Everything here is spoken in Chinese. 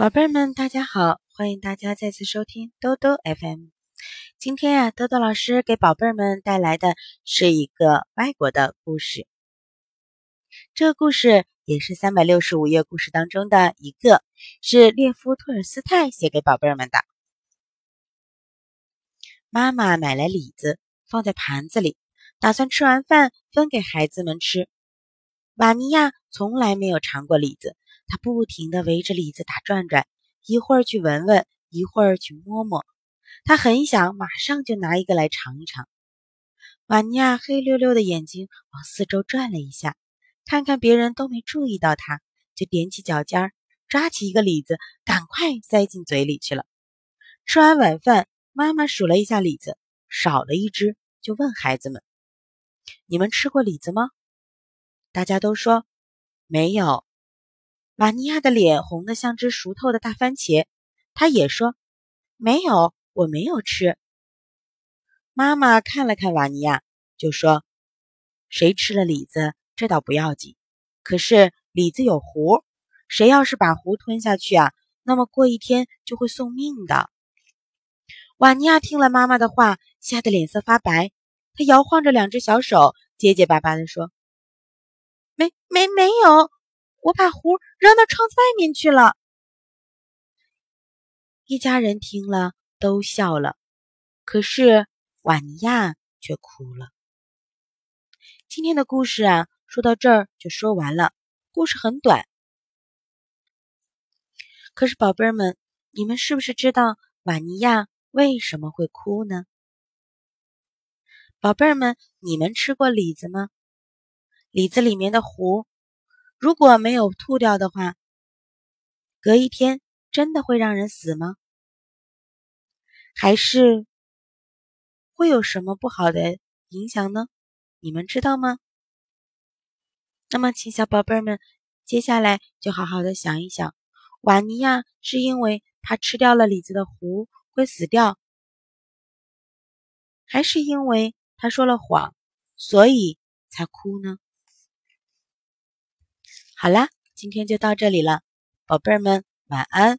宝贝儿们，大家好！欢迎大家再次收听兜兜 FM。今天呀，兜兜老师给宝贝儿们带来的是一个外国的故事。这个故事也是三百六十五页故事当中的一个，是列夫·托尔斯泰写给宝贝儿们的。妈妈买来李子，放在盘子里，打算吃完饭分给孩子们吃。瓦尼亚从来没有尝过李子。他不停地围着李子打转转，一会儿去闻闻，一会儿去摸摸。他很想马上就拿一个来尝一尝。瓦尼亚黑溜溜的眼睛往四周转了一下，看看别人都没注意到他，就踮起脚尖儿，抓起一个李子，赶快塞进嘴里去了。吃完晚饭，妈妈数了一下李子，少了一只，就问孩子们：“你们吃过李子吗？”大家都说：“没有。”瓦尼亚的脸红得像只熟透的大番茄，他也说：“没有，我没有吃。”妈妈看了看瓦尼亚，就说：“谁吃了李子，这倒不要紧。可是李子有核，谁要是把核吞下去啊，那么过一天就会送命的。”瓦尼亚听了妈妈的话，吓得脸色发白，他摇晃着两只小手，结结巴巴地说：“没没有。”我把壶扔到窗子外面去了。一家人听了都笑了，可是瓦尼亚却哭了。今天的故事啊，说到这儿就说完了。故事很短，可是宝贝儿们，你们是不是知道瓦尼亚为什么会哭呢？宝贝儿们，你们吃过李子吗？李子里面的核。如果没有吐掉的话，隔一天真的会让人死吗？还是会有什么不好的影响呢？你们知道吗？那么，请小宝贝们接下来就好好的想一想：瓦尼亚是因为他吃掉了李子的核会死掉，还是因为他说了谎，所以才哭呢？好啦，今天就到这里了，宝贝儿们晚安。